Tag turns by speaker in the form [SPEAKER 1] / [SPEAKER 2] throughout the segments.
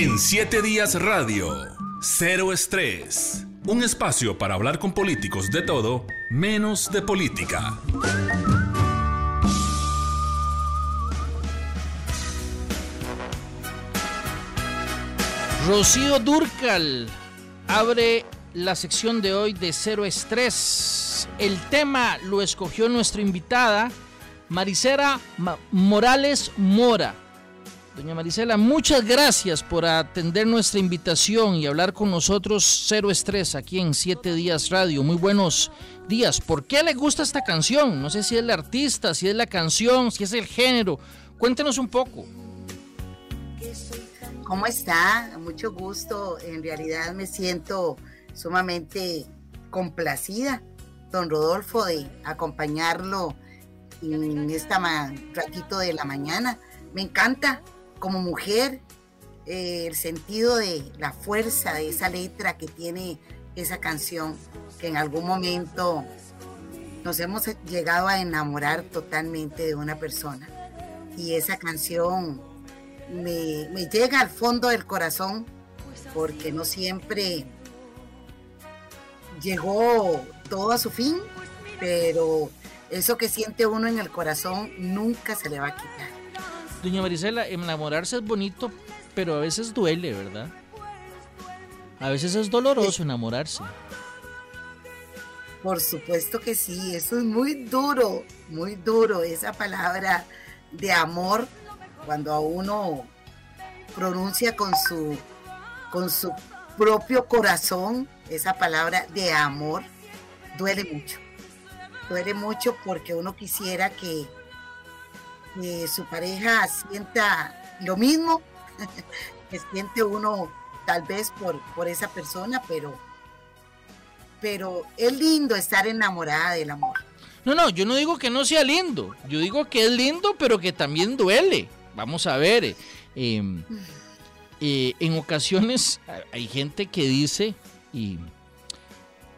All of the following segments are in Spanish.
[SPEAKER 1] En 7 días radio, cero estrés. Un espacio para hablar con políticos de todo, menos de política.
[SPEAKER 2] Rocío Durcal abre la sección de hoy de Cero Estrés. El tema lo escogió nuestra invitada, Maricela Morales Mora. Doña Maricela, muchas gracias por atender nuestra invitación y hablar con nosotros Cero Estrés aquí en Siete Días Radio. Muy buenos días. ¿Por qué le gusta esta canción? No sé si es la artista, si es la canción, si es el género. Cuéntenos un poco.
[SPEAKER 3] ¿Cómo está? Mucho gusto. En realidad me siento sumamente complacida, don Rodolfo, de acompañarlo en esta ratito de la mañana. Me encanta como mujer eh, el sentido de la fuerza de esa letra que tiene esa canción, que en algún momento nos hemos llegado a enamorar totalmente de una persona. Y esa canción me, llega al fondo del corazón porque no siempre llegó todo a su fin, pero eso que siente uno en el corazón nunca se le va a quitar.
[SPEAKER 2] Doña Marisela, enamorarse es bonito, pero a veces duele, ¿verdad? A veces es doloroso enamorarse.
[SPEAKER 3] Por supuesto que sí, eso es muy duro, muy duro, esa palabra de amor cuando a uno pronuncia con su, con su propio corazón esa palabra de amor, duele mucho. Duele mucho porque uno quisiera que, su pareja sienta lo mismo que siente uno tal vez por, por esa persona, pero, pero es lindo estar enamorada del amor.
[SPEAKER 2] No, no, yo no digo que no sea lindo, yo digo que es lindo, pero que también duele. Vamos a ver, eh, em, eh, en ocasiones hay gente que dice, y,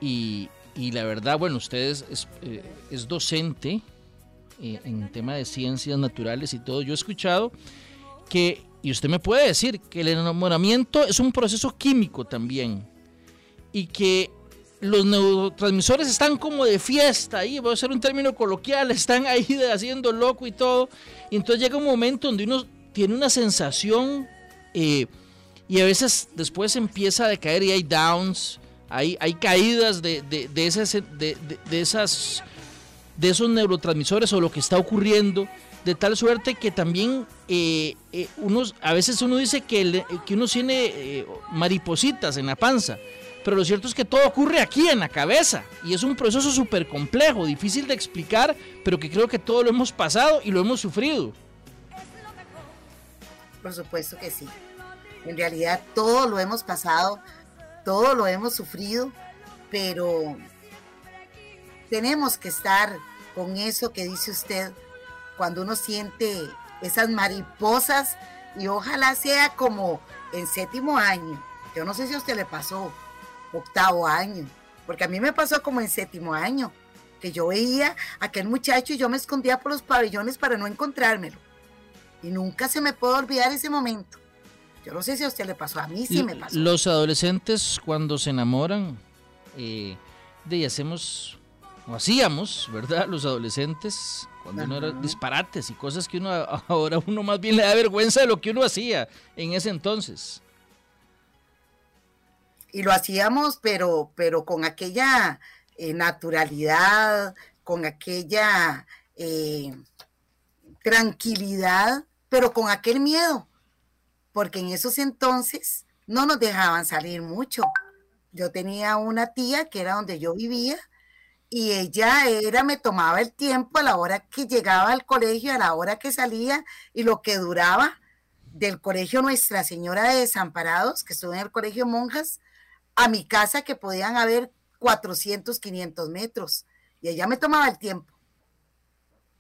[SPEAKER 2] y, la verdad, bueno, usted es, eh, docente en tema de ciencias naturales y todo. Yo he escuchado que, y usted me puede decir, que el enamoramiento es un proceso químico también. Y que los neurotransmisores están como de fiesta ahí, voy a usar un término coloquial, están ahí haciendo loco y todo. Y entonces llega un momento donde uno tiene una sensación eh, y a veces después empieza a decaer y hay downs, hay, hay caídas de, de, de, esas, de esos neurotransmisores o lo que está ocurriendo. De tal suerte que también eh, eh, unos, a veces uno dice que, que uno tiene maripositas en la panza pero lo cierto es que todo ocurre aquí en la cabeza y es un proceso súper complejo, difícil de explicar, pero que creo que todo lo hemos pasado y lo hemos sufrido.
[SPEAKER 3] Por supuesto que sí. En realidad todo lo hemos pasado, todo lo hemos sufrido, pero tenemos que estar con eso que dice usted cuando uno siente esas mariposas y ojalá sea como en séptimo año. Yo no sé si a usted le pasó, octavo año, porque a mí me pasó como en séptimo año, que yo veía a aquel muchacho y yo me escondía por los pabellones para no encontrármelo. Y nunca se me puede olvidar ese momento. Yo no sé si a usted le pasó, a mí sí me pasó.
[SPEAKER 2] Los adolescentes cuando se enamoran, eh, de hacemos, hacíamos, ¿verdad? Los adolescentes, cuando uno era disparates y cosas que uno ahora uno más bien le da vergüenza de lo que uno hacía en ese entonces
[SPEAKER 3] y lo hacíamos, pero, pero con aquella eh, naturalidad, con aquella eh, tranquilidad, pero con aquel miedo, porque en esos entonces no nos dejaban salir mucho. Yo tenía una tía que era donde yo vivía y ella era, me tomaba el tiempo a la hora que llegaba al colegio, a la hora que salía y lo que duraba del colegio Nuestra Señora de Desamparados, que estuve en el colegio Monjas, a mi casa que podían haber 400, 500 metros. Y ella me tomaba el tiempo.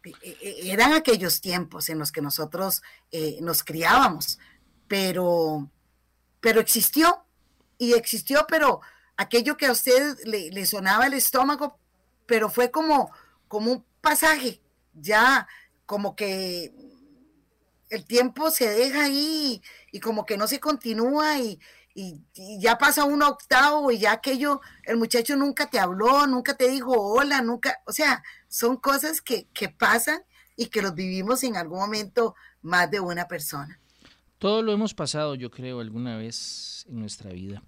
[SPEAKER 3] E, e, e, eran aquellos tiempos en los que nosotros eh, nos criábamos, pero, pero existió y existió, pero aquello que a usted le, sonaba el estómago, pero fue como, como un pasaje, ya como que el tiempo se deja ahí y, como que no se continúa y, ya pasa un octavo y ya aquello, el muchacho nunca te habló, nunca te dijo hola, nunca, o sea, son cosas que, que pasan y que los vivimos en algún momento más de una persona.
[SPEAKER 2] Todo lo hemos pasado, yo creo, alguna vez en nuestra vida.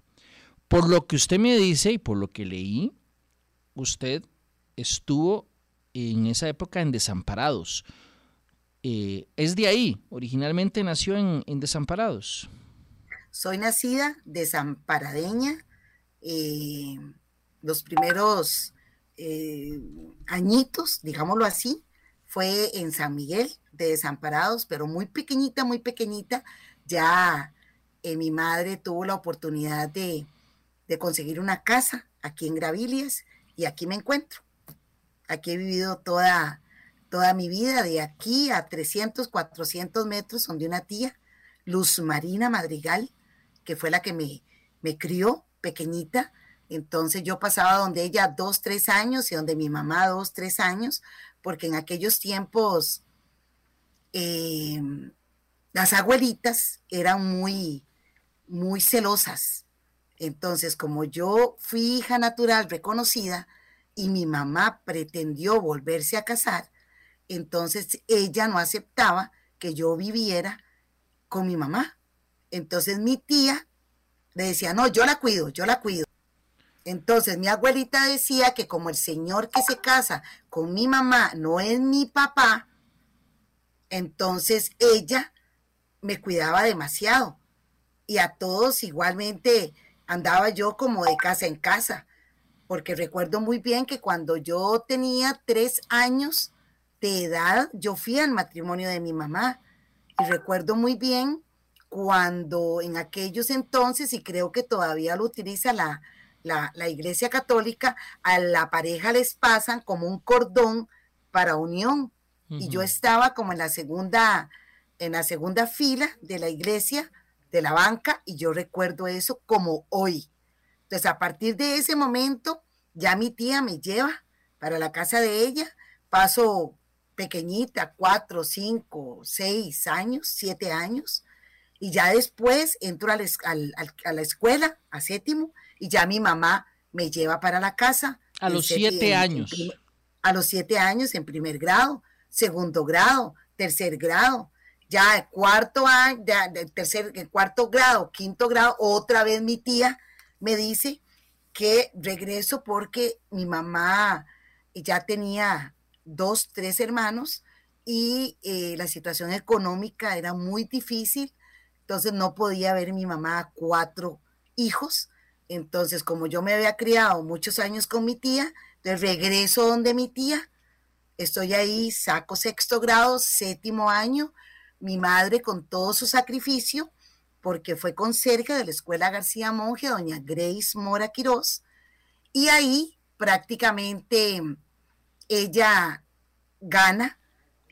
[SPEAKER 2] Por lo que usted me dice y por lo que leí, usted estuvo en esa época en Desamparados. Eh, es de ahí, originalmente nació en, Desamparados.
[SPEAKER 3] Soy nacida desamparadeña. Eh, los primeros eh, añitos, digámoslo así, fue en San Miguel de Desamparados, pero muy pequeñita, muy pequeñita. Ya mi madre tuvo la oportunidad de, de conseguir una casa aquí en Gravilias y aquí me encuentro. Aquí he vivido toda, toda mi vida, de aquí a 300, 400 metros, donde una tía, Luz Marina Madrigal, que fue la que me, me crió pequeñita. Entonces yo pasaba donde ella dos, tres años y donde mi mamá dos, tres años, porque en aquellos tiempos em, las abuelitas eran muy, muy celosas. Entonces, como yo fui hija natural reconocida, y mi mamá pretendió volverse a casar, entonces ella no aceptaba que yo viviera con mi mamá. Entonces mi tía le decía, no, yo la cuido, yo la cuido. Entonces mi abuelita decía que como el señor que se casa con mi mamá no es mi papá, entonces ella me cuidaba demasiado. Y a todos igualmente andaba yo como de casa en casa porque recuerdo muy bien que cuando yo tenía tres años de edad, yo fui al matrimonio de mi mamá. Y recuerdo muy bien cuando en aquellos entonces, y creo que todavía lo utiliza la, la, Iglesia Católica, a la pareja les pasan como un cordón para unión. Y yo estaba como en la segunda, en la segunda fila de la iglesia, de la banca, y yo recuerdo eso como hoy. Entonces, a partir de ese momento, ya mi tía me lleva para la casa de ella, paso pequeñita, cuatro, cinco, seis años, siete años, y ya después entro a la, escuela, a séptimo, y ya mi mamá me lleva para la casa.
[SPEAKER 2] A los siete años.
[SPEAKER 3] a los siete años en primer grado, segundo grado, tercer grado, ya cuarto año, tercer, cuarto grado, quinto grado, otra vez mi tía me dice, que regreso porque mi mamá ya tenía dos, tres hermanos y eh, la situación económica era muy difícil, entonces no podía ver mi mamá cuatro hijos. Entonces, como yo me había criado muchos años con mi tía, entonces regreso donde mi tía, estoy ahí, saco sexto grado, séptimo año, mi madre con todo su sacrificio, porque fue con cerca de la Escuela García Monge, doña Grace Mora Quirós, y ahí prácticamente ella gana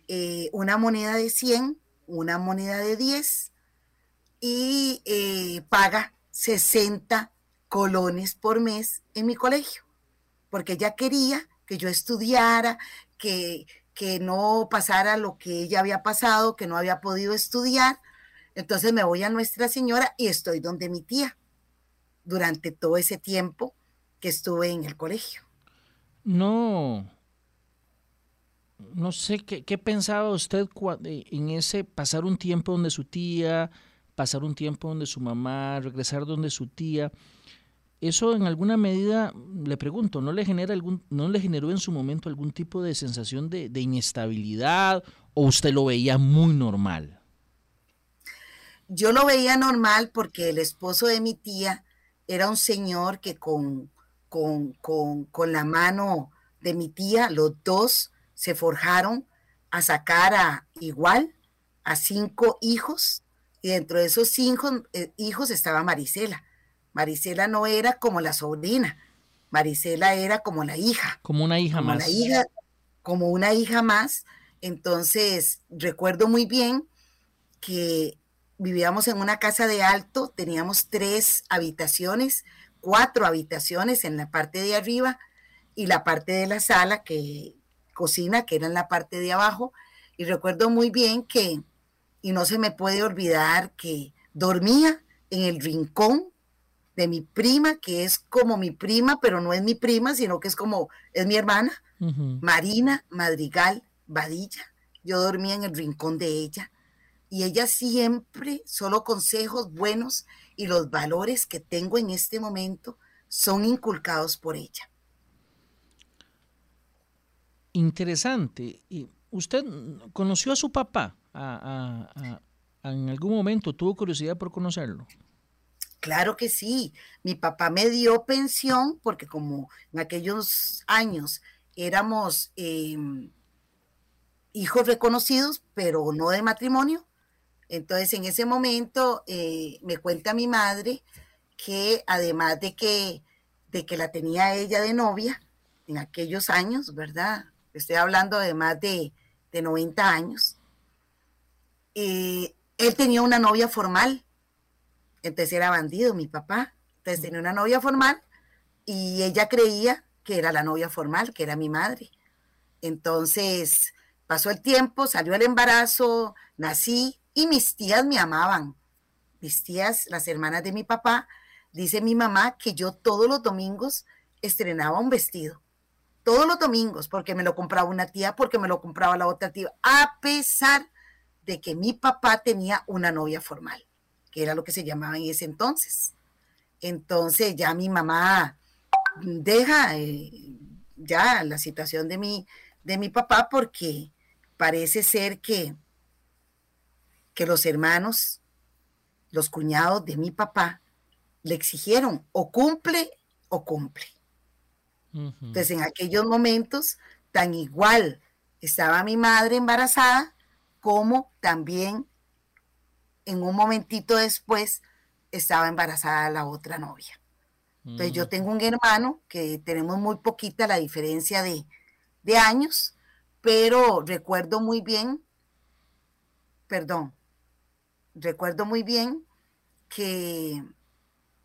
[SPEAKER 3] eh, una moneda de 100, una moneda de 10 y eh, paga 60 colones por mes en mi colegio, porque ella quería que yo estudiara, que, que no pasara lo que ella había pasado, que no había podido estudiar, entonces me voy a Nuestra Señora y estoy donde mi tía durante todo ese tiempo que estuve en el colegio.
[SPEAKER 2] No, no sé qué, pensaba usted eh, en ese pasar un tiempo donde su tía, pasar un tiempo donde su mamá, regresar donde su tía. Eso en alguna medida, le pregunto, ¿no le genera algún, no le generó en su momento algún tipo de sensación de inestabilidad o usted lo veía muy normal?
[SPEAKER 3] Yo lo veía normal porque el esposo de mi tía era un señor que con, con, con, la mano de mi tía, los dos se forjaron a sacar a igual a cinco hijos y dentro de esos cinco eh, hijos estaba Marisela. Marisela no era como la sobrina, Marisela era como la hija.
[SPEAKER 2] Como una hija más.
[SPEAKER 3] hija, como una hija más. Entonces, recuerdo muy bien que vivíamos en una casa de alto, teníamos tres habitaciones, cuatro habitaciones en la parte de arriba y la parte de la sala, que cocina, que era en la parte de abajo. Y recuerdo muy bien que y no se me puede olvidar que dormía en el rincón de mi prima, que es como mi prima, pero no es mi prima, sino que es como, es mi hermana, Marina Madrigal Badilla. Yo dormía en el rincón de ella y ella siempre, solo consejos buenos y los valores que tengo en este momento son inculcados por ella.
[SPEAKER 2] Interesante. ¿Usted conoció a su papá? ¿En algún momento tuvo curiosidad por conocerlo?
[SPEAKER 3] Claro que sí. Mi papá me dio pensión porque como en aquellos años éramos em, hijos reconocidos, pero no de matrimonio. Entonces en ese momento eh, me cuenta mi madre que además de que, de que la tenía ella de novia en aquellos años, ¿verdad? Estoy hablando de más de, 90 años. Eh, él tenía una novia formal entonces era bandido mi papá. Entonces tenía una novia formal y ella creía que era la novia formal, que era mi madre. Entonces pasó el tiempo, salió el embarazo, nací y mis tías me amaban. Mis tías, las hermanas de mi papá, dice mi mamá que yo todos los domingos estrenaba un vestido. Todos los domingos, porque me lo compraba una tía, porque me lo compraba la otra tía, a pesar de que mi papá tenía una novia formal que era lo que se llamaba en ese entonces. Entonces ya mi mamá deja eh, ya la situación de mi, de mi papá porque parece ser que, que los hermanos, los cuñados de mi papá, le exigieron o cumple o cumple. Entonces en aquellos momentos, tan igual estaba mi madre embarazada como también en un momentito después estaba embarazada la otra novia. Entonces yo mm. tengo un hermano que tenemos muy poquita la diferencia de, años, pero recuerdo muy bien, perdón, recuerdo muy bien que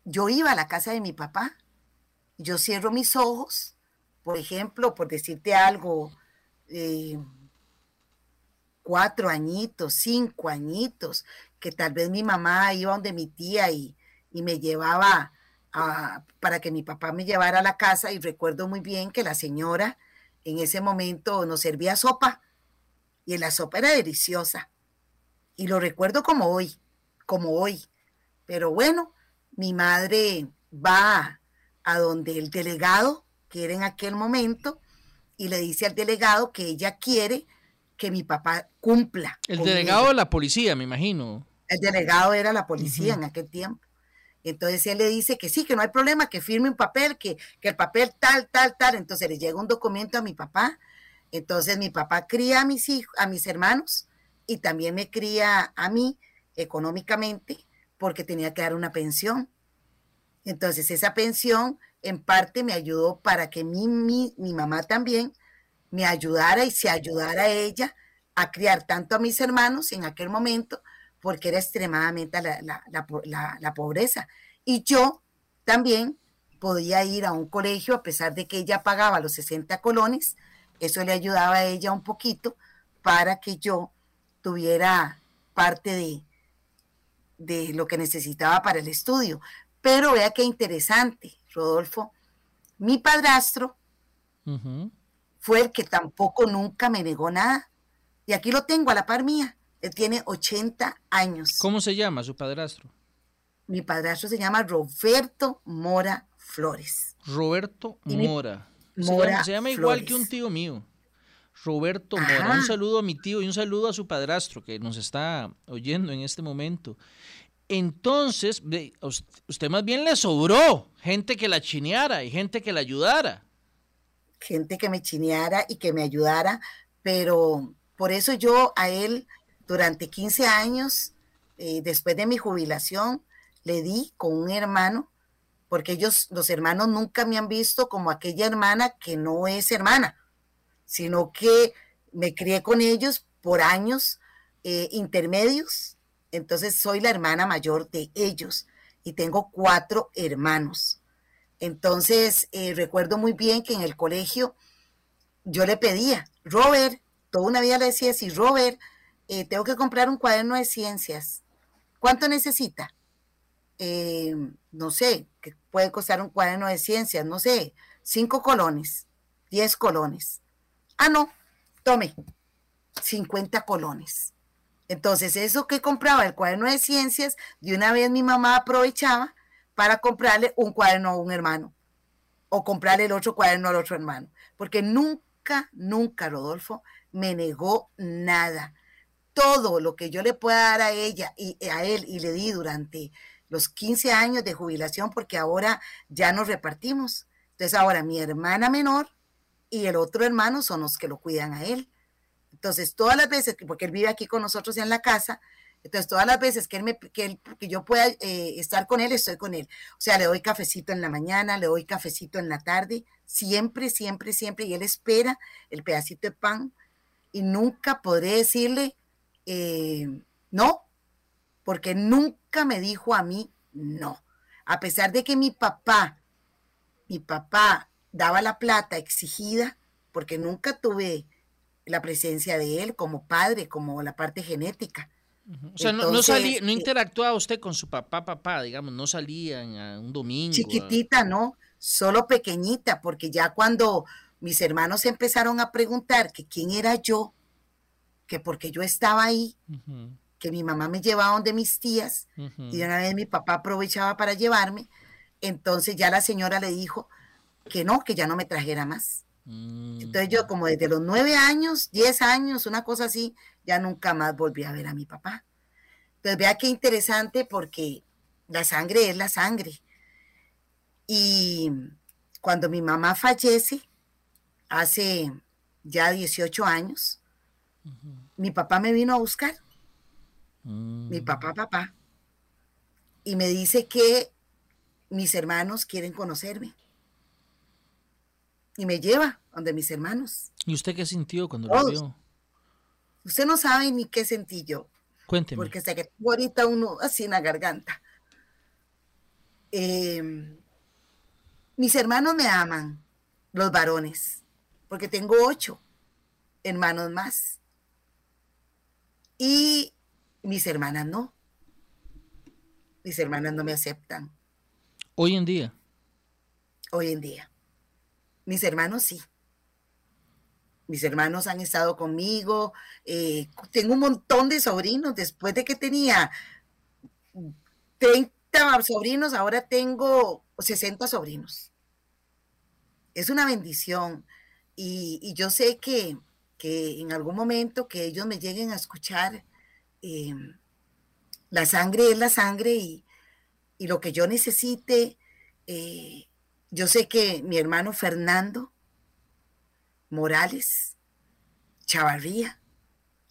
[SPEAKER 3] yo iba a la casa de mi papá, yo cierro mis ojos, por ejemplo, por decirte algo, eh, cuatro añitos, cinco añitos, que tal vez mi mamá iba donde mi tía y, me llevaba para que mi papá me llevara a la casa. Y recuerdo muy bien que la señora en ese momento nos servía sopa y la sopa era deliciosa y lo recuerdo como hoy, como hoy. Pero bueno, mi madre va a donde el delegado, que era en aquel momento, y le dice al delegado que ella quiere que mi papá cumpla.
[SPEAKER 2] El delegado de la policía, me imagino.
[SPEAKER 3] El delegado era la policía en aquel tiempo. Entonces él le dice que sí, que no hay problema, que firme un papel, que, que el papel tal, tal, tal. Entonces le llega un documento a mi papá. Entonces mi papá cría a mis hijos, a mis hermanos y también me cría a mí económicamente porque tenía que dar una pensión. Entonces esa pensión en parte me ayudó para que mi, mi, mi mamá también me ayudara y se ayudara a ella a criar tanto a mis hermanos en aquel momento, porque era extremadamente la, pobreza. Y yo también podía ir a un colegio, a pesar de que ella pagaba los 60 colones, eso le ayudaba a ella un poquito para que yo tuviera parte de, de lo que necesitaba para el estudio. Pero vea qué interesante, Rodolfo. Mi padrastro fue el que tampoco nunca me negó nada. Y aquí lo tengo a la par mía. Él tiene 80 años.
[SPEAKER 2] ¿Cómo se llama su padrastro?
[SPEAKER 3] Mi padrastro se llama Roberto Mora Flores.
[SPEAKER 2] Roberto Mora. Mora se llama, igual que un tío mío. Roberto Mora. Un saludo a mi tío y un saludo a su padrastro que nos está oyendo en este momento. Entonces, usted más bien le sobró gente que la chineara y gente que la ayudara
[SPEAKER 3] gente que me chineara y que me ayudara, pero por eso yo a él durante 15 años, eh, después de mi jubilación, le di con un hermano, porque ellos, los hermanos, nunca me han visto como aquella hermana que no es hermana, sino que me crié con ellos por años eh, intermedios, entonces soy la hermana mayor de ellos y tengo cuatro hermanos. Entonces, eh, recuerdo muy bien que en el colegio yo le pedía, Robert, toda una vida le decía, si Robert, eh, tengo que comprar un cuaderno de ciencias. ¿Cuánto necesita? No sé, que puede costar un cuaderno de ciencias, no sé, cinco colones, diez colones. Ah, no, tome, 50 colones. Entonces, eso que compraba el cuaderno de ciencias, de una vez mi mamá aprovechaba para comprarle un cuaderno a un hermano o comprarle el otro cuaderno al otro hermano, porque nunca, nunca, Rodolfo, me negó nada. Todo lo que yo le pueda dar a ella y a él y le di durante los 15 años de jubilación, porque ahora ya nos repartimos. Entonces ahora mi hermana menor y el otro hermano son los que lo cuidan a él. Entonces todas las veces, porque él vive aquí con nosotros en la casa, entonces, todas las veces que, él me, que, yo pueda eh, estar con él, estoy con él. O sea, le doy cafecito en la mañana, le doy cafecito en la tarde, siempre, siempre, siempre. Y él espera el pedacito de pan y nunca podré decirle eh, no, porque nunca me dijo a mí no. A pesar de que mi papá, mi papá daba la plata exigida, porque nunca tuve la presencia de él como padre, como la parte genética.
[SPEAKER 2] O sea, no, salía, no interactuaba usted con su papá, papá, digamos, no salían a un domingo.
[SPEAKER 3] Chiquitita, no, solo pequeñita, porque ya cuando mis hermanos empezaron a preguntar que quién era yo, que porque yo estaba ahí, que mi mamá me llevaba donde mis tías, y una vez mi papá aprovechaba para llevarme, entonces ya la señora le dijo que no, que ya no me trajera más. Mm. Entonces yo como desde los nueve años, diez años, una cosa así, ya nunca más volví a ver a mi papá. Entonces vea qué interesante porque la sangre es la sangre. Y cuando mi mamá fallece, hace ya 18 años, mi papá me vino a buscar. Mm. Mi papá, papá. Y me dice que mis hermanos quieren conocerme. Y me lleva donde mis hermanos.
[SPEAKER 2] ¿Y usted qué sintió cuando lo vio?
[SPEAKER 3] Usted no sabe ni qué sentí yo.
[SPEAKER 2] Cuénteme.
[SPEAKER 3] Porque sé que tengo ahorita uno así en la garganta. Em, mis hermanos me aman, los varones, porque tengo ocho hermanos más. Y mis hermanas no. Mis hermanas no me aceptan.
[SPEAKER 2] Hoy en día.
[SPEAKER 3] Hoy en día. Mis hermanos sí mis hermanos han estado conmigo, eh, tengo un montón de sobrinos, después de que tenía 30 sobrinos, ahora tengo 60 sobrinos. Es una bendición y, yo sé que, en algún momento que ellos me lleguen a escuchar, eh, la sangre es la sangre y, lo que yo necesite, eh, yo sé que mi hermano Fernando, Morales, Chavarría.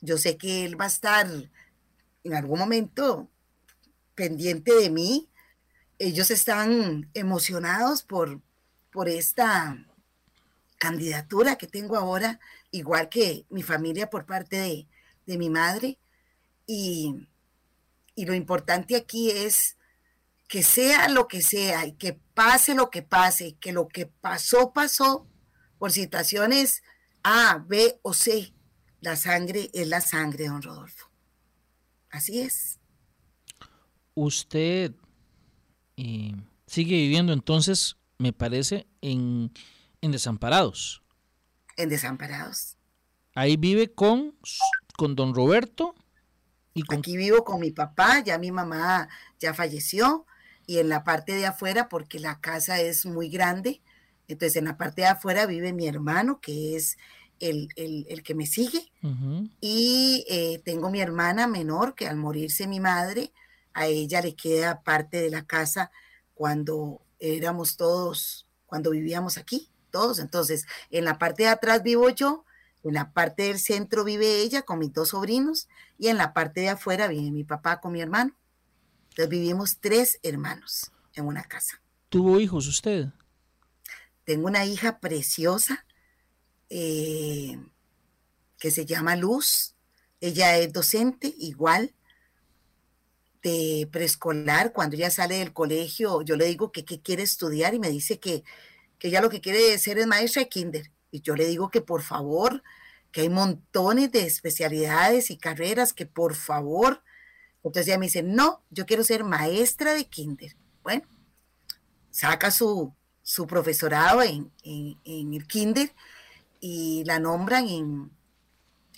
[SPEAKER 3] Yo sé que él va a estar en algún momento pendiente de mí. Ellos están emocionados por, por esta candidatura que tengo ahora, igual que mi familia por parte de, de mi madre. Y, y lo importante aquí es que sea lo que sea y que pase lo que pase, que lo que pasó, pasó, por situaciones A, B o C. La sangre es la sangre, don Rodolfo. Así es.
[SPEAKER 2] Usted eh, sigue viviendo entonces, me parece, en, Desamparados.
[SPEAKER 3] En Desamparados.
[SPEAKER 2] Ahí vive con, con don Roberto.
[SPEAKER 3] Y Aquí vivo con mi papá, ya mi mamá ya falleció, y en la parte de afuera, porque la casa es muy grande, entonces, en la parte de afuera vive mi hermano, que es el, que me sigue, y eh, tengo mi hermana menor, que al morirse mi madre, a ella le queda parte de la casa cuando éramos todos, cuando vivíamos aquí, todos. Entonces, en la parte de atrás vivo yo, en la parte del centro vive ella con mis dos sobrinos, y en la parte de afuera vive mi papá con mi hermano. Entonces, vivimos tres hermanos en una casa.
[SPEAKER 2] ¿Tuvo hijos usted?
[SPEAKER 3] Tengo una hija preciosa eh, que se llama Luz. Ella es docente igual de preescolar. Cuando ella sale del colegio, yo le digo que, quiere estudiar y me dice que, que ella lo que quiere ser es maestra de kinder. Y yo le digo que por favor, que hay montones de especialidades y carreras que por favor, entonces ella me dice, no, yo quiero ser maestra de kinder. Bueno, saca su, su profesorado en, en, el kinder y la nombran en,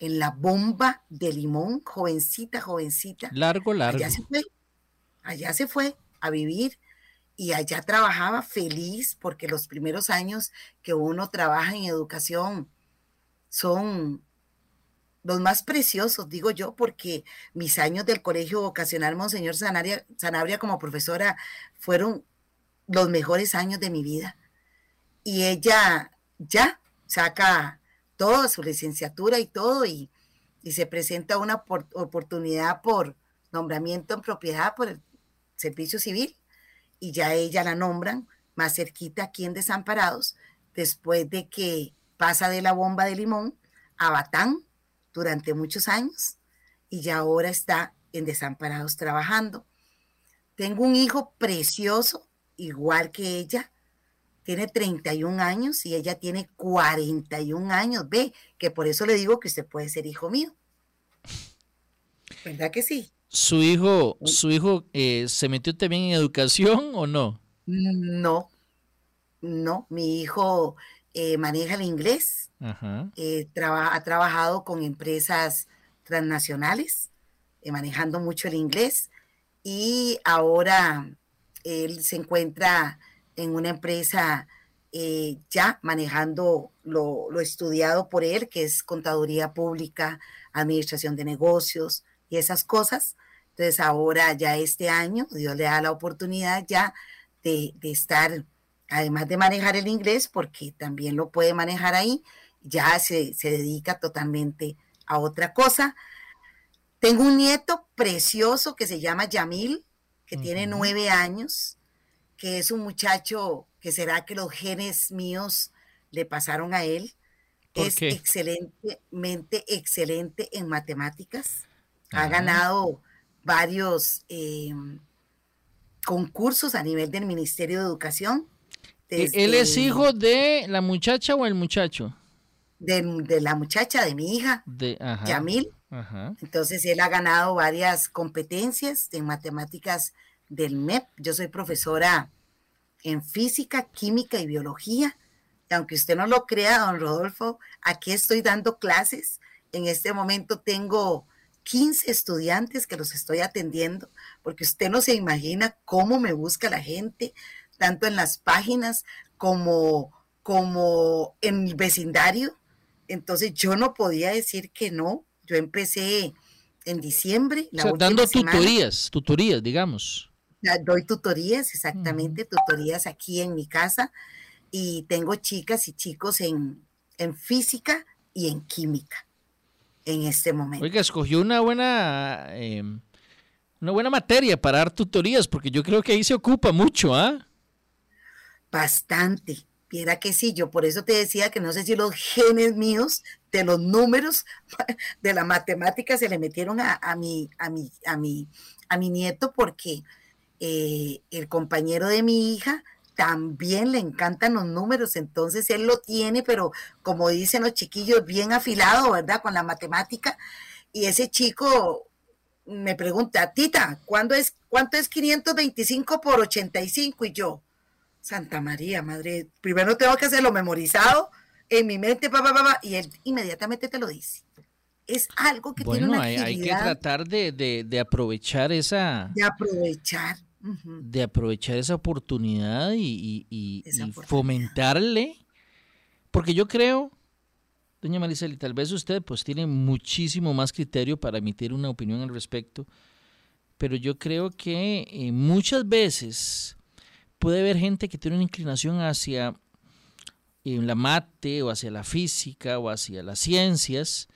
[SPEAKER 3] en la bomba de limón, jovencita, jovencita.
[SPEAKER 2] Largo, largo.
[SPEAKER 3] Allá se fue, allá se fue a vivir y allá trabajaba feliz porque los primeros años que uno trabaja en educación son los más preciosos, digo yo, porque mis años del colegio vocacional Monseñor Sanabria, como profesora fueron los mejores años de mi vida. Y ella ya saca toda su licenciatura y todo y, se presenta una oportunidad por nombramiento en propiedad por el servicio civil y ya ella la nombran más cerquita aquí en Desamparados después de que pasa de la bomba de limón a Batán durante muchos años y ya ahora está en Desamparados trabajando. Tengo un hijo precioso, igual que ella, tiene 31 años y ella tiene 41 años. Ve, que por eso le digo que usted puede ser hijo mío. ¿Verdad que sí?
[SPEAKER 2] ¿Su hijo, su hijo eh, se metió también en educación o no?
[SPEAKER 3] No, no, mi hijo eh, maneja el inglés, eh, ha trabajado con empresas transnacionales, manejando mucho el inglés y ahora él se encuentra en una empresa eh, ya manejando lo, estudiado por él, que es contaduría pública, administración de negocios y esas cosas. Entonces ahora ya este año Dios le da la oportunidad ya de, estar, además de manejar el inglés, porque también lo puede manejar ahí, ya se, dedica totalmente a otra cosa. Tengo un nieto precioso que se llama Yamil, que tiene nueve años que es un muchacho que será que los genes míos le pasaron a él. Es excelentemente excelente en matemáticas. Ha ganado varios em, concursos a nivel del Ministerio de Educación.
[SPEAKER 2] ¿E-, ¿Él es hijo de la muchacha o el muchacho?
[SPEAKER 3] De, la muchacha, de mi hija, de, Yamil. Entonces él ha ganado varias competencias en matemáticas del MEP. Yo soy profesora en física, química y biología. Y aunque usted no lo crea, don Rodolfo, aquí estoy dando clases. En este momento tengo 15 estudiantes que los estoy atendiendo, porque usted no se imagina cómo me busca la gente, tanto en las páginas como, como en el vecindario. Entonces yo no podía decir que no. Yo empecé en diciembre.
[SPEAKER 2] dando tutorías, tutorías, digamos
[SPEAKER 3] doy tutorías, exactamente, tutorías aquí en mi casa y tengo chicas y chicos en, física y en química en este momento.
[SPEAKER 2] Oiga, escogió una buena, em, una buena materia para dar tutorías, porque yo creo que ahí se ocupa mucho, ¿ah?
[SPEAKER 3] Bastante. Viera que sí, yo por eso te decía que no sé si los genes míos de los números de la matemática se le metieron a, a, mi, a, mi, a, mi, a mi nieto, porque eh, el compañero de mi hija también le encantan los números, entonces él lo tiene, pero como dicen los chiquillos, bien afilado, ¿verdad? Con la matemática. Y ese chico me pregunta, Tita, ¿cuándo es, ¿cuánto es 525 por 85? Y yo, Santa María, madre, primero tengo que hacerlo memorizado en mi mente, papá, papá, y él inmediatamente te lo dice. Es algo que tiene una
[SPEAKER 2] hay, hay que tratar de, de aprovechar esa...
[SPEAKER 3] De aprovechar
[SPEAKER 2] de aprovechar esa oportunidad y, fomentarle, porque yo creo, doña Mariceli, tal vez usted pues tiene muchísimo más criterio para emitir una opinión al respecto, pero yo creo que eh, muchas veces puede haber gente que tiene una inclinación hacia eh, la mate o hacia la física o hacia las ciencias,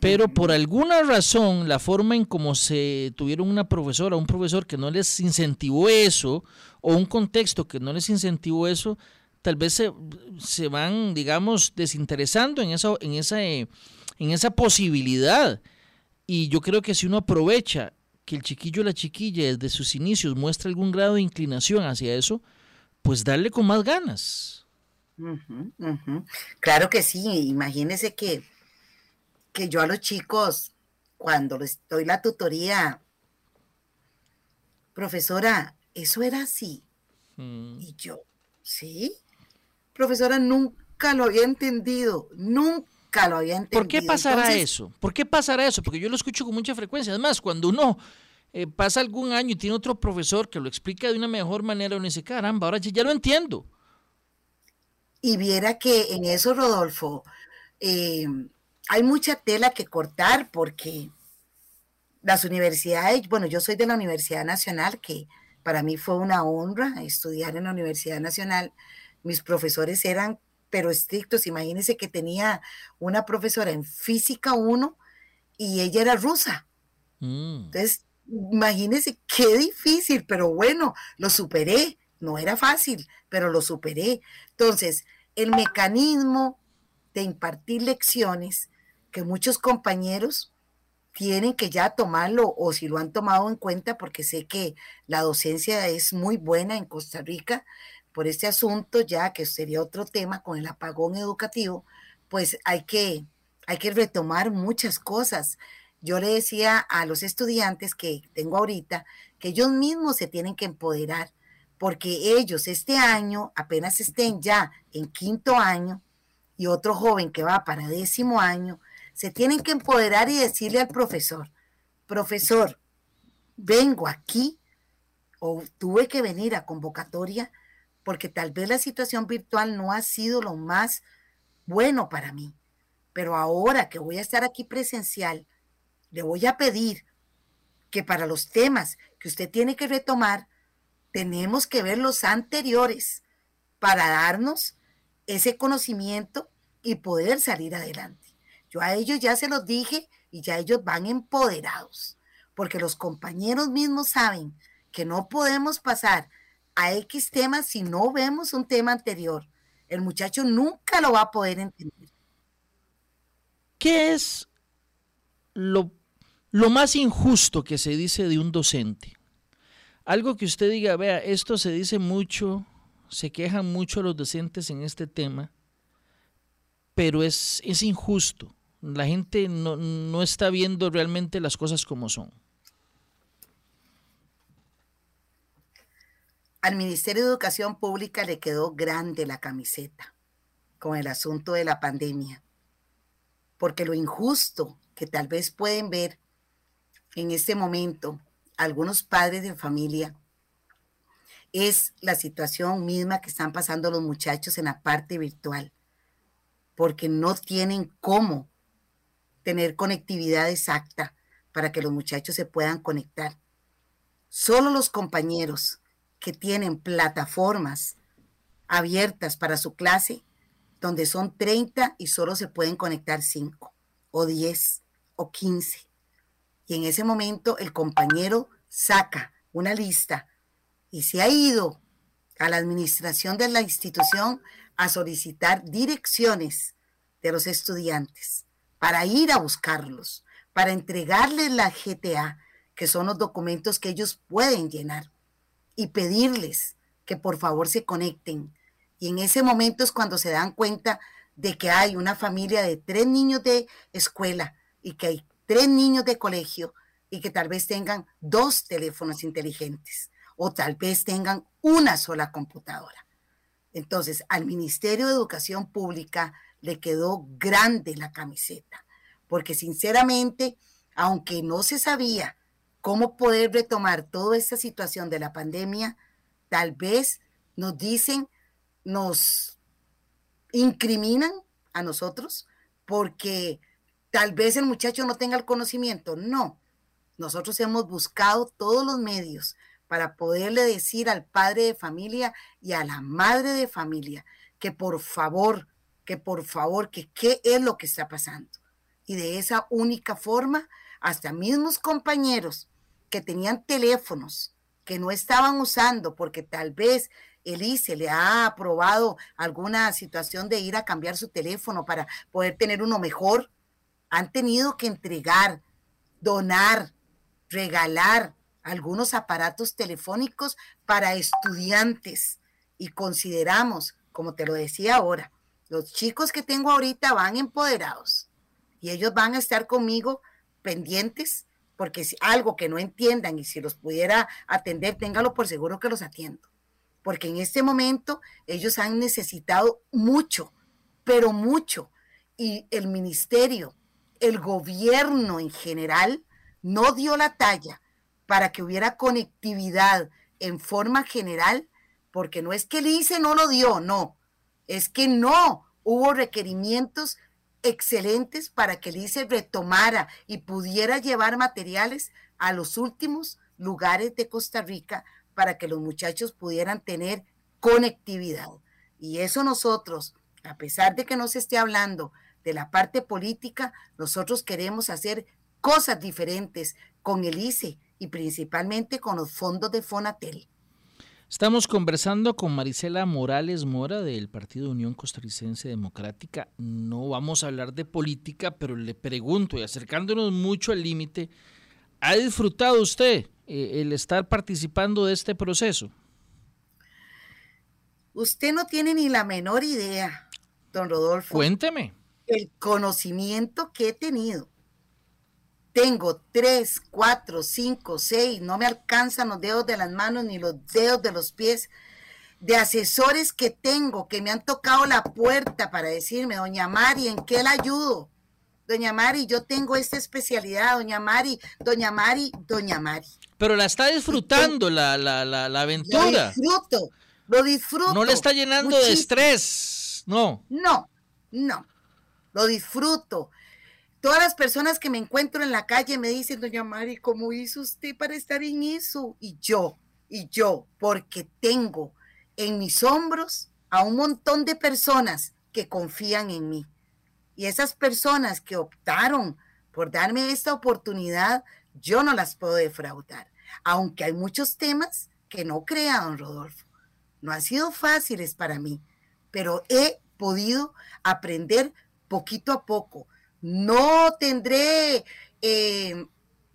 [SPEAKER 2] pero por alguna razón la forma en cómo se tuvieron una profesora, un profesor que no les incentivó eso, o un contexto que no les incentivó eso, tal vez se, van, digamos, desinteresando en esa, en, esa, en esa posibilidad. Y yo creo que si uno aprovecha que el chiquillo o la chiquilla desde sus inicios muestra algún grado de inclinación hacia eso, pues darle con más ganas.
[SPEAKER 3] Claro que sí, imagínese que que yo a los chicos, cuando les doy la tutoría, profesora, eso era así. Mm. Y yo, sí, profesora, nunca lo había entendido, nunca lo había entendido.
[SPEAKER 2] ¿Por qué pasará eso? ¿Por qué pasará eso? Porque yo lo escucho con mucha frecuencia. Además, cuando uno eh, pasa algún año y tiene otro profesor que lo explica de una mejor manera, uno dice, caramba, ahora ya, lo entiendo.
[SPEAKER 3] Y viera que en eso, Rodolfo, eh, hay mucha tela que cortar porque las universidades, bueno, yo soy de la Universidad Nacional, que para mí fue una honra estudiar en la Universidad Nacional. Mis profesores eran, pero estrictos. Imagínense que tenía una profesora en física 1 y ella era rusa. Mm. Entonces, imagínense qué difícil, pero bueno, lo superé. No era fácil, pero lo superé. Entonces, el mecanismo de impartir lecciones que muchos compañeros tienen que ya tomarlo o si lo han tomado en cuenta, porque sé que la docencia es muy buena en Costa Rica por este asunto, ya que sería otro tema con el apagón educativo, pues hay que, hay que retomar muchas cosas. Yo le decía a los estudiantes que tengo ahorita que ellos mismos se tienen que empoderar, porque ellos este año, apenas estén ya en quinto año, y otro joven que va para décimo año, se tienen que empoderar y decirle al profesor, profesor, vengo aquí o tuve que venir a convocatoria porque tal vez la situación virtual no ha sido lo más bueno para mí. Pero ahora que voy a estar aquí presencial, le voy a pedir que para los temas que usted tiene que retomar, tenemos que ver los anteriores para darnos ese conocimiento y poder salir adelante. Yo a ellos ya se los dije y ya ellos van empoderados, porque los compañeros mismos saben que no podemos pasar a X temas si no vemos un tema anterior. El muchacho nunca lo va a poder entender.
[SPEAKER 2] ¿Qué es lo, lo más injusto que se dice de un docente? Algo que usted diga, vea, esto se dice mucho, se quejan mucho los docentes en este tema, pero es, es injusto la gente no, está viendo realmente las cosas como son.
[SPEAKER 3] Al Ministerio de Educación Pública le quedó grande la camiseta con el asunto de la pandemia, porque lo injusto que tal vez pueden ver en este momento algunos padres de familia es la situación misma que están pasando los muchachos en la parte virtual, porque no tienen cómo tener conectividad exacta para que los muchachos se puedan conectar. Solo los compañeros que tienen plataformas abiertas para su clase, donde son 30 y solo se pueden conectar 5 o 10 o 15. Y en ese momento el compañero saca una lista y se ha ido a la administración de la institución a solicitar direcciones de los estudiantes para ir a buscarlos, para entregarles la GTA, que son los documentos que ellos pueden llenar, y pedirles que por favor se conecten. Y en ese momento es cuando se dan cuenta de que hay una familia de tres niños de escuela y que hay tres niños de colegio y que tal vez tengan dos teléfonos inteligentes o tal vez tengan una sola computadora. Entonces, al Ministerio de Educación Pública le quedó grande la camiseta, porque sinceramente, aunque no se sabía cómo poder retomar toda esta situación de la pandemia, tal vez nos dicen, nos incriminan a nosotros porque tal vez el muchacho no tenga el conocimiento. No, nosotros hemos buscado todos los medios para poderle decir al padre de familia y a la madre de familia que por favor que por favor, que qué es lo que está pasando. Y de esa única forma, hasta mismos compañeros que tenían teléfonos que no estaban usando porque tal vez el ICE le ha aprobado alguna situación de ir a cambiar su teléfono para poder tener uno mejor, han tenido que entregar, donar, regalar algunos aparatos telefónicos para estudiantes. Y consideramos, como te lo decía ahora, los chicos que tengo ahorita van empoderados y ellos van a estar conmigo pendientes porque si algo que no entiendan y si los pudiera atender, téngalo por seguro que los atiendo. Porque en este momento ellos han necesitado mucho, pero mucho. Y el ministerio, el gobierno en general, no dio la talla para que hubiera conectividad en forma general, porque no es que el ICE no lo dio, no, es que no hubo requerimientos excelentes para que el ICE retomara y pudiera llevar materiales a los últimos lugares de Costa Rica para que los muchachos pudieran tener conectividad. Y eso nosotros, a pesar de que no se esté hablando de la parte política, nosotros queremos hacer cosas diferentes con el ICE y principalmente con los fondos de Fonatel.
[SPEAKER 2] Estamos conversando con Marisela Morales Mora del Partido Unión Costarricense Democrática. No vamos a hablar de política, pero le pregunto, y acercándonos mucho al límite, ¿ha disfrutado usted eh, el estar participando de este proceso?
[SPEAKER 3] Usted no tiene ni la menor idea, don Rodolfo.
[SPEAKER 2] Cuénteme.
[SPEAKER 3] El conocimiento que he tenido tengo tres, cuatro, cinco, seis, no me alcanzan los dedos de las manos ni los dedos de los pies, de asesores que tengo que me han tocado la puerta para decirme, doña Mari, ¿en qué la ayudo? Doña Mari, yo tengo esta especialidad, doña Mari, doña Mari, doña Mari.
[SPEAKER 2] Pero la está disfrutando la, la, la, la aventura.
[SPEAKER 3] Lo disfruto, lo disfruto.
[SPEAKER 2] No le está llenando de estrés, no.
[SPEAKER 3] No, no, lo disfruto. Todas las personas que me encuentro en la calle me dicen, doña Mari, ¿cómo hizo usted para estar en eso? Y yo, y yo, porque tengo en mis hombros a un montón de personas que confían en mí. Y esas personas que optaron por darme esta oportunidad, yo no las puedo defraudar. Aunque hay muchos temas que no crea, don Rodolfo. No han sido fáciles para mí, pero he podido aprender poquito a poco no tendré eh,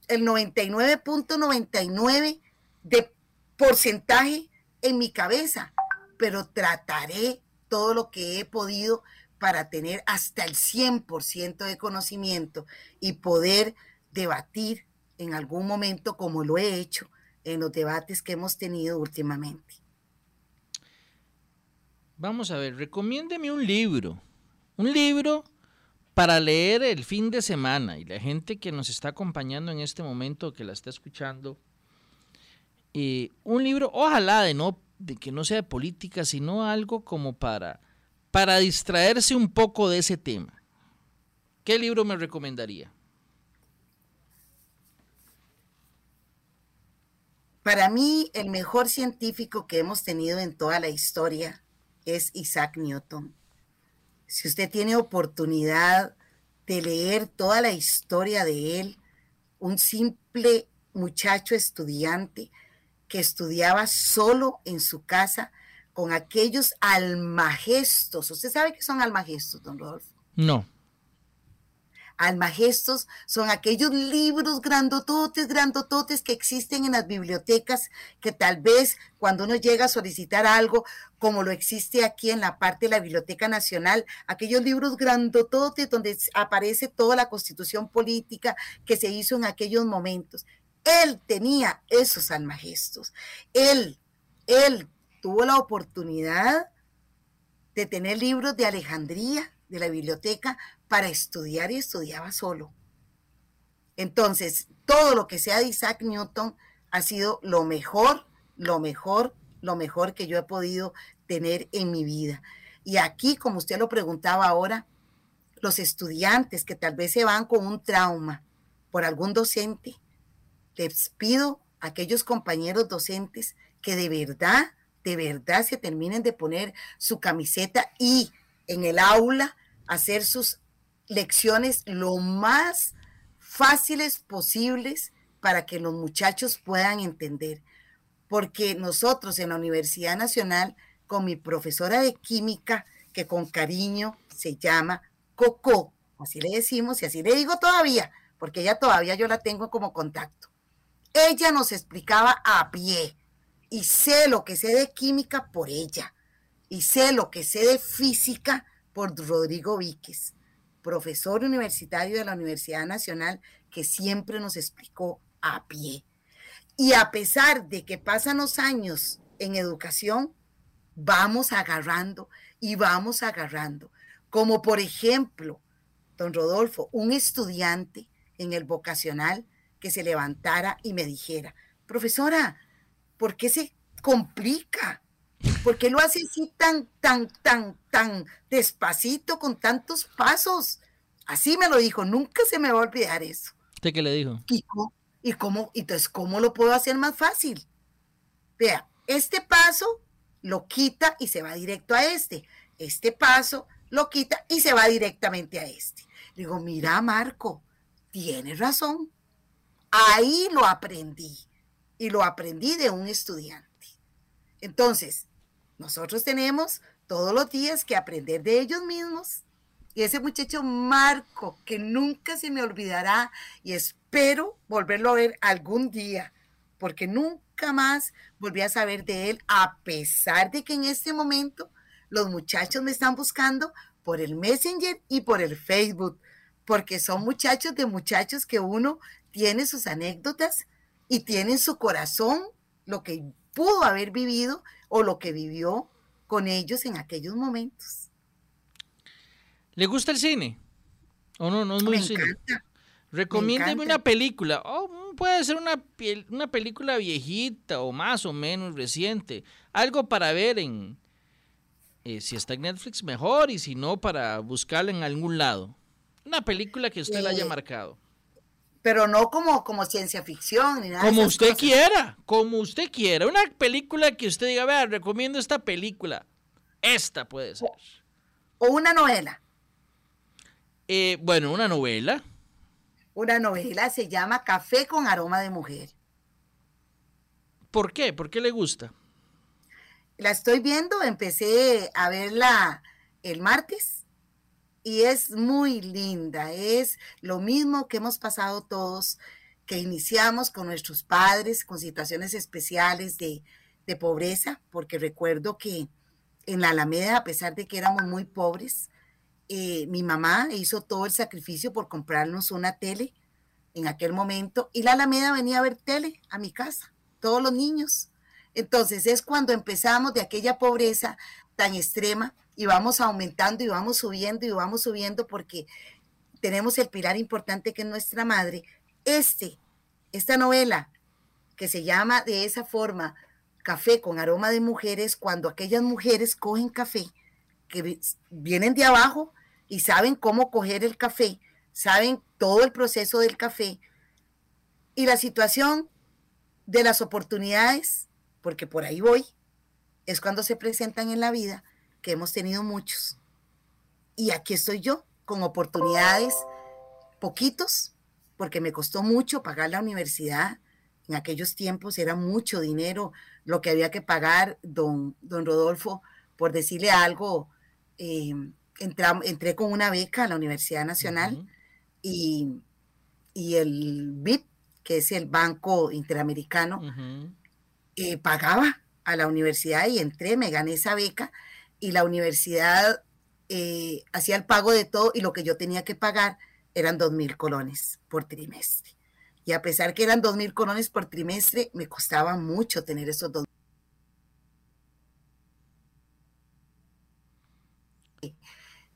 [SPEAKER 3] el 99.99 de porcentaje en mi cabeza, pero trataré todo lo que he podido para tener hasta el 100% de conocimiento y poder debatir en algún momento como lo he hecho en los debates que hemos tenido últimamente.
[SPEAKER 2] Vamos a ver, recomiéndeme un libro, un libro para leer el fin de semana y la gente que nos está acompañando en este momento, que la está escuchando, eh, un libro, ojalá de, no, de que no sea de política, sino algo como para, para distraerse un poco de ese tema. ¿Qué libro me recomendaría?
[SPEAKER 3] Para mí, el mejor científico que hemos tenido en toda la historia es Isaac Newton si usted tiene oportunidad de leer toda la historia de él, un simple muchacho estudiante que estudiaba solo en su casa con aquellos almagestos. ¿Usted sabe qué son almagestos, don Rodolfo?
[SPEAKER 2] No.
[SPEAKER 3] Almagestos son aquellos libros grandototes, grandototes que existen en las bibliotecas, que tal vez cuando uno llega a solicitar algo, como lo existe aquí en la parte de la Biblioteca Nacional, aquellos libros grandototes donde aparece toda la constitución política que se hizo en aquellos momentos. Él tenía esos almagestos. Él, él tuvo la oportunidad de tener libros de Alejandría, de la biblioteca, para estudiar y estudiaba solo. Entonces, todo lo que sea de Isaac Newton ha sido lo mejor, lo mejor, lo mejor que yo he podido tener en mi vida. Y aquí, como usted lo preguntaba ahora, los estudiantes que tal vez se van con un trauma por algún docente, les pido a aquellos compañeros docentes que de verdad, de verdad se terminen de poner su camiseta y en el aula hacer sus lecciones lo más fáciles posibles para que los muchachos puedan entender. Porque nosotros en la Universidad Nacional, con mi profesora de química, que con cariño se llama Coco, así le decimos y así le digo todavía, porque ella todavía yo la tengo como contacto. Ella nos explicaba a pie y sé lo que sé de química por ella y sé lo que sé de física por Rodrigo Víquez profesor universitario de la Universidad Nacional, que siempre nos explicó a pie. Y a pesar de que pasan los años en educación, vamos agarrando y vamos agarrando. Como por ejemplo, don Rodolfo, un estudiante en el vocacional que se levantara y me dijera, profesora, ¿por qué se complica? ¿Por qué lo hace así tan, tan, tan, tan despacito, con tantos pasos? Así me lo dijo, nunca se me va a olvidar eso.
[SPEAKER 2] ¿Usted qué le dijo?
[SPEAKER 3] ¿Y cómo, y cómo, entonces, cómo lo puedo hacer más fácil? Vea, este paso lo quita y se va directo a este. Este paso lo quita y se va directamente a este. Digo, mira, Marco, tienes razón. Ahí lo aprendí. Y lo aprendí de un estudiante. Entonces, nosotros tenemos todos los días que aprender de ellos mismos. Y ese muchacho Marco, que nunca se me olvidará y espero volverlo a ver algún día, porque nunca más volví a saber de él, a pesar de que en este momento los muchachos me están buscando por el Messenger y por el Facebook, porque son muchachos de muchachos que uno tiene sus anécdotas y tiene en su corazón lo que pudo haber vivido o lo que vivió con ellos en aquellos momentos.
[SPEAKER 2] ¿Le gusta el cine? ¿O no? No es muy
[SPEAKER 3] Me
[SPEAKER 2] cine.
[SPEAKER 3] encanta.
[SPEAKER 2] Recomiéndeme una película. Oh, puede ser una, una película viejita o más o menos reciente. Algo para ver en... eh, si está en Netflix, mejor. Y si no, para buscarla en algún lado. Una película que usted la haya
[SPEAKER 3] Eh,
[SPEAKER 2] marcado.
[SPEAKER 3] Pero no como, como ciencia ficción ni nada. de
[SPEAKER 2] Como
[SPEAKER 3] esas
[SPEAKER 2] usted
[SPEAKER 3] cosas.
[SPEAKER 2] quiera. Como usted quiera. Una película que usted diga, vea, recomiendo esta película. Esta puede ser.
[SPEAKER 3] O una novela.
[SPEAKER 2] Eh, bueno, una novela.
[SPEAKER 3] Una novela se llama Café con aroma de mujer.
[SPEAKER 2] ¿Por qué? ¿Por qué le gusta?
[SPEAKER 3] La estoy viendo, empecé a verla el martes y es muy linda. Es lo mismo que hemos pasado todos, que iniciamos con nuestros padres, con situaciones especiales de, de pobreza, porque recuerdo que en la Alameda, a pesar de que éramos muy pobres, eh, mi mamá hizo todo el sacrificio por comprarnos una tele en aquel momento y la Alameda venía a ver tele a mi casa, todos los niños. Entonces es cuando empezamos de aquella pobreza tan extrema y vamos aumentando y vamos subiendo y vamos subiendo porque tenemos el pilar importante que es nuestra madre. Este, esta novela que se llama de esa forma Café con aroma de mujeres, cuando aquellas mujeres cogen café, que vi- vienen de abajo y saben cómo coger el café, saben todo el proceso del café y la situación de las oportunidades, porque por ahí voy, es cuando se presentan en la vida, que hemos tenido muchos. Y aquí estoy yo, con oportunidades, poquitos, porque me costó mucho pagar la universidad. En aquellos tiempos era mucho dinero lo que había que pagar, don, don Rodolfo, por decirle algo, eh, entra- entré con una beca a la Universidad Nacional
[SPEAKER 2] Ujú.
[SPEAKER 3] y, y el BIP, que es el Banco Interamericano, eh, pagaba a la universidad y entré, me gané esa beca y la universidad eh, hacía el pago de todo y lo que yo tenía que pagar eran dos mil colones por trimestre. Y a pesar que eran dos mil colones por trimestre, me costaba mucho tener esos dos.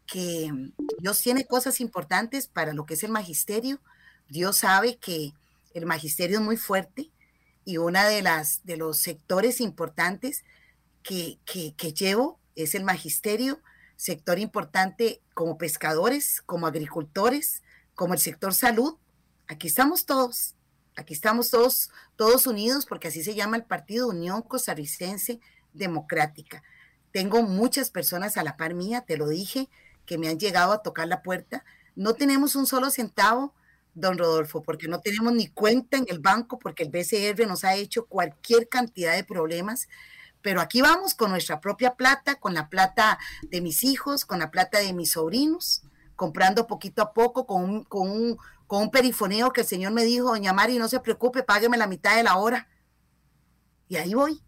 [SPEAKER 3] Que Dios tiene cosas importantes para lo que es el magisterio. Dios sabe que el magisterio es muy fuerte y una de las de los sectores importantes que, que, que llevo es el magisterio, sector importante como pescadores, como agricultores, como el sector salud. Aquí estamos todos, aquí estamos todos, todos unidos porque así se llama el Partido Unión Costarricense Democrática. Tengo muchas personas a la par mía, te lo dije, que me han llegado a tocar la puerta. No tenemos un solo centavo, don Rodolfo, porque no tenemos ni cuenta en el banco, porque el BCR nos ha hecho cualquier cantidad de problemas. Pero aquí vamos con nuestra propia plata, con la plata de mis hijos, con la plata de mis sobrinos, comprando poquito a poco, con un, perifoneo que el Señor me dijo, doña Mari, no se preocupe, págueme la mitad de la hora. Y ahí voy,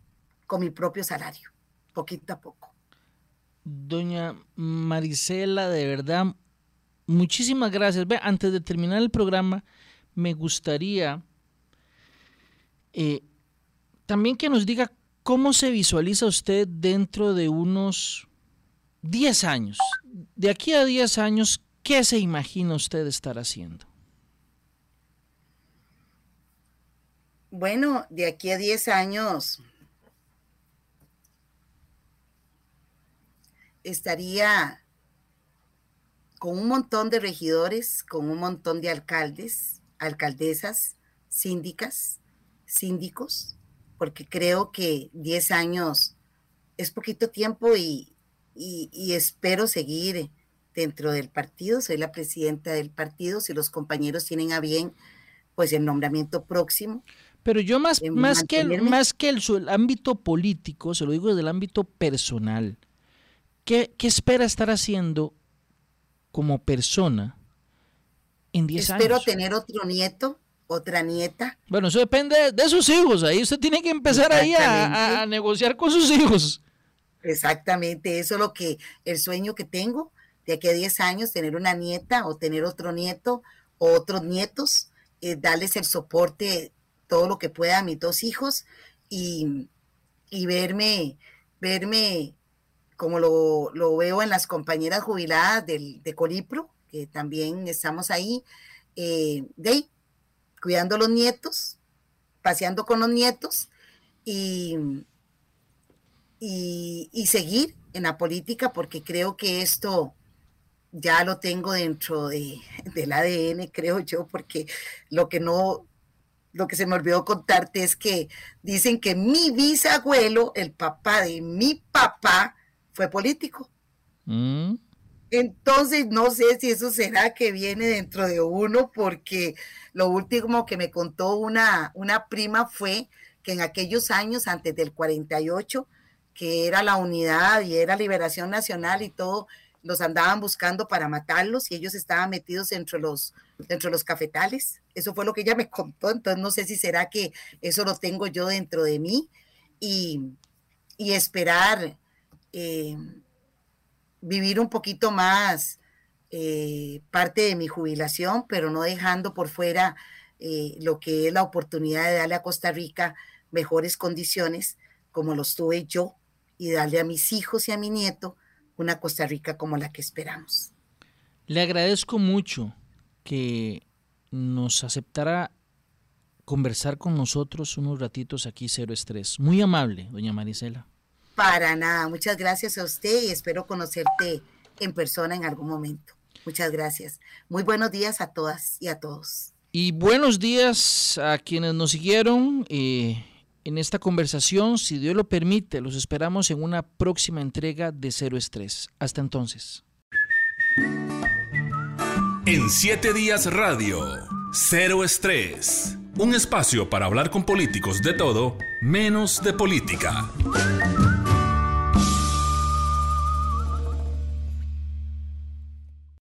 [SPEAKER 3] con mi propio salario, poquito a poco.
[SPEAKER 2] Doña Marisela, de verdad, muchísimas gracias. Ve, antes de terminar el programa, me gustaría eh, también que nos diga cómo se visualiza usted dentro de unos 10 años. De aquí a 10 años, ¿qué se imagina usted estar haciendo?
[SPEAKER 3] Bueno, de aquí a 10 años estaría con un montón de regidores, con un montón de alcaldes, alcaldesas, síndicas, síndicos, porque creo que 10 años es poquito tiempo y, espero seguir dentro del partido. Soy la presidenta del partido. Si los compañeros tienen a bien, pues el nombramiento próximo.
[SPEAKER 2] Pero yo más, más, que, el, más que el, ámbito político, se lo digo desde el ámbito personal, ¿qué, qué espera estar haciendo como persona en 10
[SPEAKER 3] años? Espero tener otro nieto, otra nieta.
[SPEAKER 2] Bueno, eso depende de sus hijos. Ahí usted tiene que empezar ahí a, a, negociar con sus hijos.
[SPEAKER 3] Exactamente, eso es lo que, el sueño que tengo de aquí a 10 años, tener una nieta o tener otro nieto o otros nietos, eh, darles el soporte todo lo que pueda a mis dos hijos y, verme, verme como lo, veo en las compañeras jubiladas del, de Colipro, que también estamos ahí, eh, de cuidando a los nietos, paseando con los nietos y, y, seguir en la política porque creo que esto ya lo tengo dentro de, del ADN, creo yo, porque lo que no lo que se me olvidó contarte es que dicen que mi bisabuelo, el papá de mi papá, fue político. Mm. Entonces, no sé si eso será que viene dentro de uno, porque lo último que me contó una, una prima fue que en aquellos años, antes del 48, que era la unidad y era liberación nacional y todo, los andaban buscando para matarlos y ellos estaban metidos entre los, los cafetales. Eso fue lo que ella me contó, entonces no sé si será que eso lo tengo yo dentro de mí y, esperar eh, vivir un poquito más eh, parte de mi jubilación, pero no dejando por fuera eh, lo que es la oportunidad de darle a Costa Rica mejores condiciones como los tuve yo y darle a mis hijos y a mi nieto una Costa Rica como la que esperamos.
[SPEAKER 2] Le agradezco mucho que nos aceptara conversar con nosotros unos ratitos aquí, Cero Estrés. Muy amable, doña Marisela.
[SPEAKER 3] Para nada, muchas gracias a usted y espero conocerte en persona en algún momento. Muchas gracias. Muy buenos días a todas y a todos.
[SPEAKER 2] Y buenos días a quienes nos siguieron. Eh, en esta conversación. Si Dios lo permite, los esperamos en una próxima entrega de Cero Estrés. Hasta entonces.
[SPEAKER 1] En siete días radio, Cero Estrés. Un espacio para hablar con políticos de todo, menos de política.